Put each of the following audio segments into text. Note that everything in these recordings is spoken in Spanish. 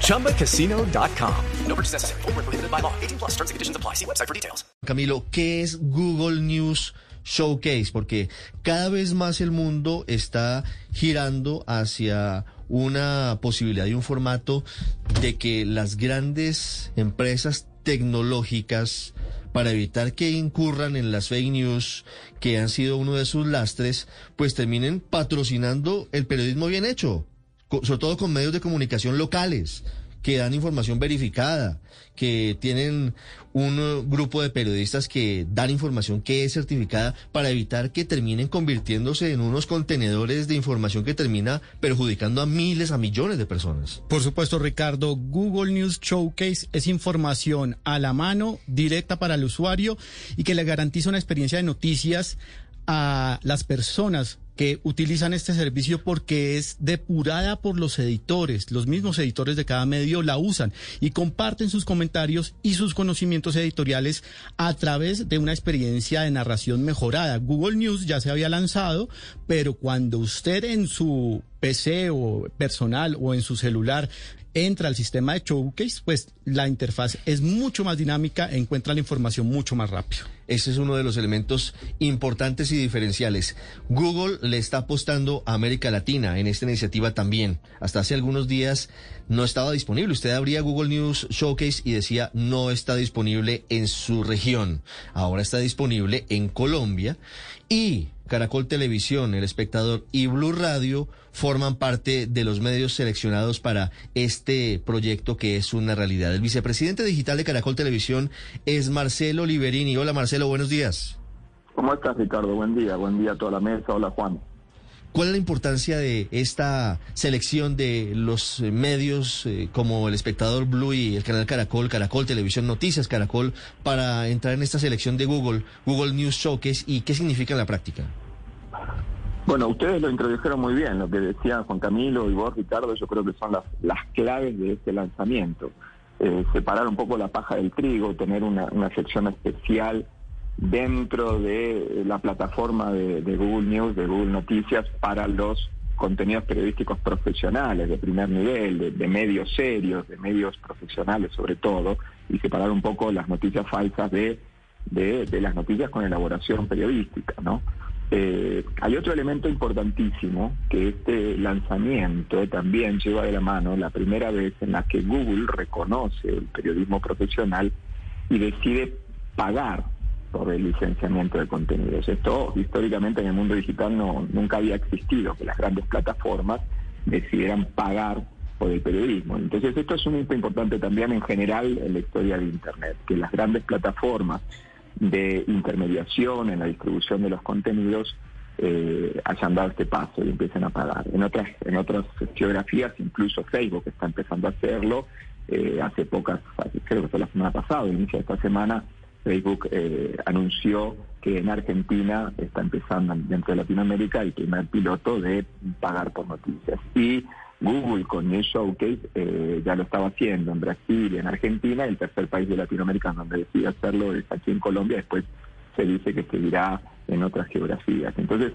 ChumbaCasino.com. No purchase necessary. Full prohibited by law. 18 plus terms and conditions apply. See website for details. Camilo, ¿qué es Google News Showcase? Porque cada vez más el mundo está girando hacia una posibilidad y un formato de que las grandes empresas tecnológicas para evitar que incurran en las fake news que han sido uno de sus lastres, pues terminen patrocinando el periodismo bien hecho, sobre todo con medios de comunicación locales que dan información verificada, que tienen un grupo de periodistas que dan información que es certificada para evitar que terminen convirtiéndose en unos contenedores de información que termina perjudicando a miles, a millones de personas. Por supuesto, Ricardo, Google News Showcase es información a la mano, directa para el usuario y que le garantiza una experiencia de noticias a las personas que utilizan este servicio porque es depurada por los editores. Los mismos editores de cada medio la usan y comparten sus comentarios y sus conocimientos editoriales a través de una experiencia de narración mejorada. Google News ya se había lanzado, pero cuando usted en su PC o personal o en su celular entra al sistema de Showcase, pues la interfaz es mucho más dinámica, encuentra la información mucho más rápido. Ese es uno de los elementos importantes y diferenciales. Google le está apostando a América Latina en esta iniciativa también. Hasta hace algunos días no estaba disponible. Usted abría Google News Showcase y decía no está disponible en su región. Ahora está disponible en Colombia y Caracol Televisión, El Espectador y Blue Radio forman parte de los medios seleccionados para este proyecto que es una realidad. El vicepresidente digital de Caracol Televisión es Marcelo Liberini. Hola Marcelo, buenos días. ¿Cómo estás Ricardo? Buen día, buen día a toda la mesa. Hola Juan. ¿Cuál es la importancia de esta selección de los medios eh, como el espectador Blue y el canal Caracol, Caracol Televisión Noticias Caracol, para entrar en esta selección de Google, Google News Showcase y qué significa en la práctica? Bueno, ustedes lo introdujeron muy bien, lo que decían Juan Camilo y vos, Ricardo, yo creo que son las, las claves de este lanzamiento. Eh, separar un poco la paja del trigo, tener una, una sección especial dentro de la plataforma de, Google News, de Google Noticias, para los contenidos periodísticos profesionales de primer nivel, de, medios serios, de medios profesionales sobre todo, y separar un poco las noticias falsas de, de, las noticias con elaboración periodística, ¿no? Eh, hay otro elemento importantísimo que este lanzamiento también lleva de la mano la primera vez en la que Google reconoce el periodismo profesional y decide pagar por el licenciamiento de contenidos. Esto históricamente en el mundo digital no, nunca había existido, que las grandes plataformas decidieran pagar por el periodismo. Entonces esto es un hito importante también en general en la historia de Internet, que las grandes plataformas de intermediación en la distribución de los contenidos eh, hayan dado este paso y empiecen a pagar. En otras, en otras geografías, incluso Facebook está empezando a hacerlo. Eh, hace pocas, creo que fue la semana pasada, inicio de esta semana, Facebook eh, anunció que en Argentina está empezando dentro de Latinoamérica el primer piloto de pagar por noticias. Y Google con News Showcase eh, ya lo estaba haciendo en Brasil y en Argentina. El tercer país de Latinoamérica donde decide hacerlo es aquí en Colombia. Después se dice que seguirá en otras geografías. Entonces,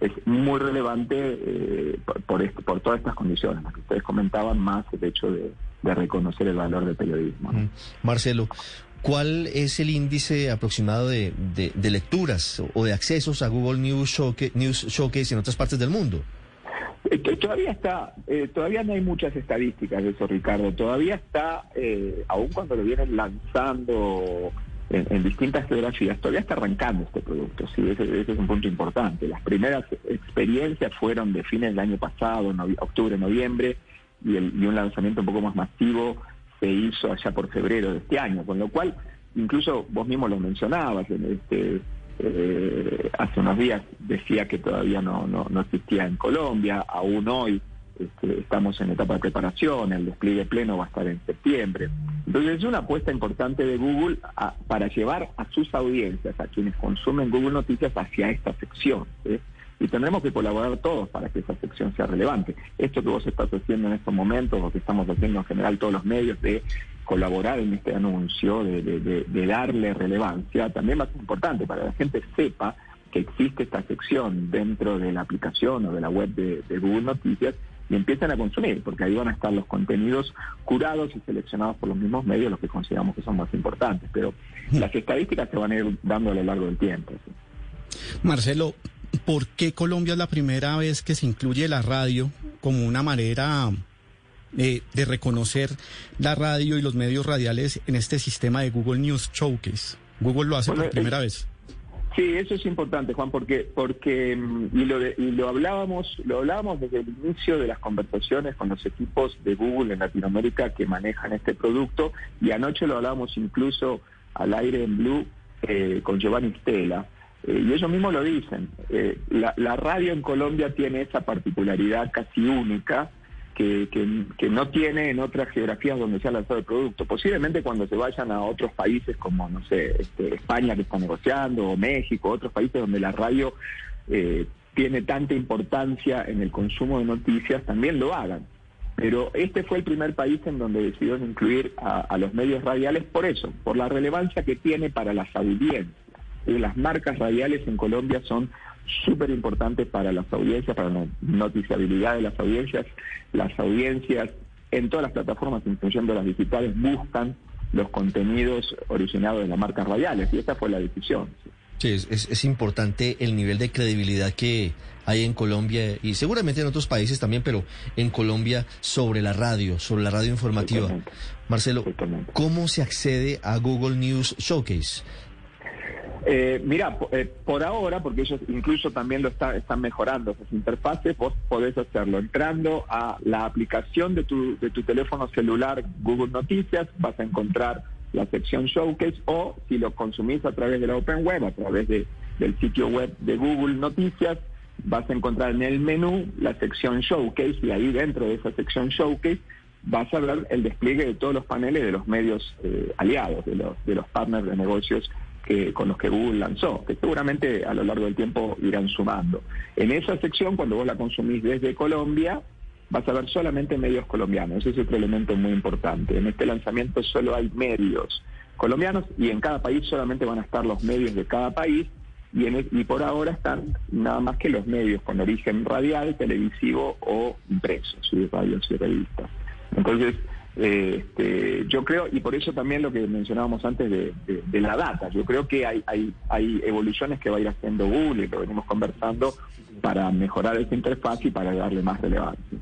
es muy relevante eh, por, por, todas estas condiciones, las que ustedes comentaban, más el hecho de, reconocer el valor del periodismo. Marcelo, ¿Cuál es el índice aproximado de, lecturas o de accesos a Google News Showcase, en otras partes del mundo? Eh, todavía está, eh, todavía no hay muchas estadísticas de eso, Ricardo. Todavía está, eh, aun cuando lo vienen lanzando en, distintas geografías, todavía está arrancando este producto. Sí, ese, es un punto importante. Las primeras experiencias fueron de fines del año pasado, octubre, noviembre, y, y un lanzamiento un poco más masivo se hizo allá por febrero de este año, con lo cual, incluso vos mismo lo mencionabas, este, eh, hace unos días decía que todavía no, no, existía en Colombia, aún hoy este, estamos en etapa de preparación, el despliegue pleno va a estar en septiembre. Entonces es una apuesta importante de Google para llevar a sus audiencias, a quienes consumen Google Noticias, hacia esta sección. Y tendremos que colaborar todos para que esa sección sea relevante. Esto que vos estás haciendo en estos momentos, o que estamos haciendo en general todos los medios, de colaborar en este anuncio, de, darle relevancia, también ser importante para que la gente sepa que existe esta sección dentro de la aplicación o de la web de, Google Noticias y empiezan a consumir, porque ahí van a estar los contenidos curados y seleccionados por los mismos medios, los que consideramos que son más importantes. Pero mm. las estadísticas se van a ir dando a lo largo del tiempo. Marcelo, ¿por qué Colombia es la primera vez que se incluye la radio como una manera eh, de reconocer la radio y los medios radiales en este sistema de Google News Showcase? Google lo hace por primera vez. Sí, eso es importante, Juan, porque porque mm, y lo, y lo hablábamos lo hablábamos desde el inicio de las conversaciones con los equipos de Google en Latinoamérica que manejan este producto y anoche lo hablábamos incluso al aire en Blue eh, con Giovanni Stella. Eh, y ellos mismos lo dicen. Eh, la, la radio en Colombia tiene esa particularidad casi única que, que, no tiene en otras geografías donde se ha lanzado el producto. Posiblemente cuando se vayan a otros países como, no sé, este, España que está negociando, o México, otros países donde la radio eh, tiene tanta importancia en el consumo de noticias, también lo hagan. Pero este fue el primer país en donde decidieron incluir a, a los medios radiales por eso, por la relevancia que tiene para las audiencias. Las marcas radiales en Colombia son súper importante para las audiencias, para la noticiabilidad de las audiencias. Las audiencias en todas las plataformas, incluyendo las digitales, buscan los contenidos originados de las marcas radiales y esta fue la decisión. Sí, es, es, importante el nivel de credibilidad que hay en Colombia y seguramente en otros países también, pero en Colombia sobre la radio, sobre la radio informativa. Marcelo, ¿cómo se accede a Google News Showcase? Eh, mira, eh, por ahora, porque ellos incluso también lo están mejorando esas interfaces, vos podés hacerlo entrando a la aplicación de tu, de tu teléfono celular Google Noticias, vas a encontrar la sección Showcase o si lo consumís a través de la Open Web, a través de, del sitio web de Google Noticias, vas a encontrar en el menú la sección Showcase y ahí dentro de esa sección Showcase vas a ver el despliegue de todos los paneles de los medios eh, aliados, de los, de los partners de negocios con los que Google lanzó, que seguramente a lo largo del tiempo irán sumando. En esa sección, cuando vos la consumís desde Colombia, vas a ver solamente medios colombianos. Ese es otro elemento muy importante. En este lanzamiento solo hay medios colombianos y en cada país solamente van a estar los medios de cada país y, en y por ahora están nada más que los medios con origen radial, televisivo o impresos, y radios y revistas. Entonces, este, yo creo, y por eso también lo que mencionábamos antes de, la data, yo creo que hay, hay, hay evoluciones que va a ir haciendo Google, y lo venimos conversando, para mejorar esta interfaz y para darle más relevancia.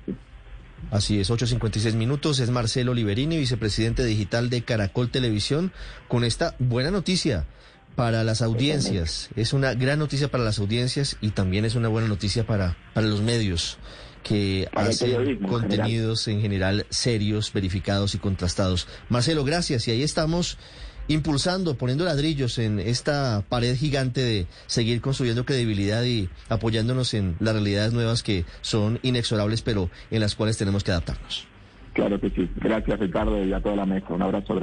Así es, 8.56 minutos, es Marcelo Liberini, vicepresidente digital de Caracol Televisión, con esta buena noticia para las audiencias. Es una gran noticia para las audiencias y también es una buena noticia para, para los medios que hacen contenidos en general. serios, verificados y contrastados. Marcelo, gracias. Y ahí estamos impulsando, poniendo ladrillos en esta pared gigante de seguir construyendo credibilidad y apoyándonos en las realidades nuevas que son inexorables, pero en las cuales tenemos que adaptarnos. Claro que sí. Gracias, Ricardo, y a toda la mesa. Un abrazo.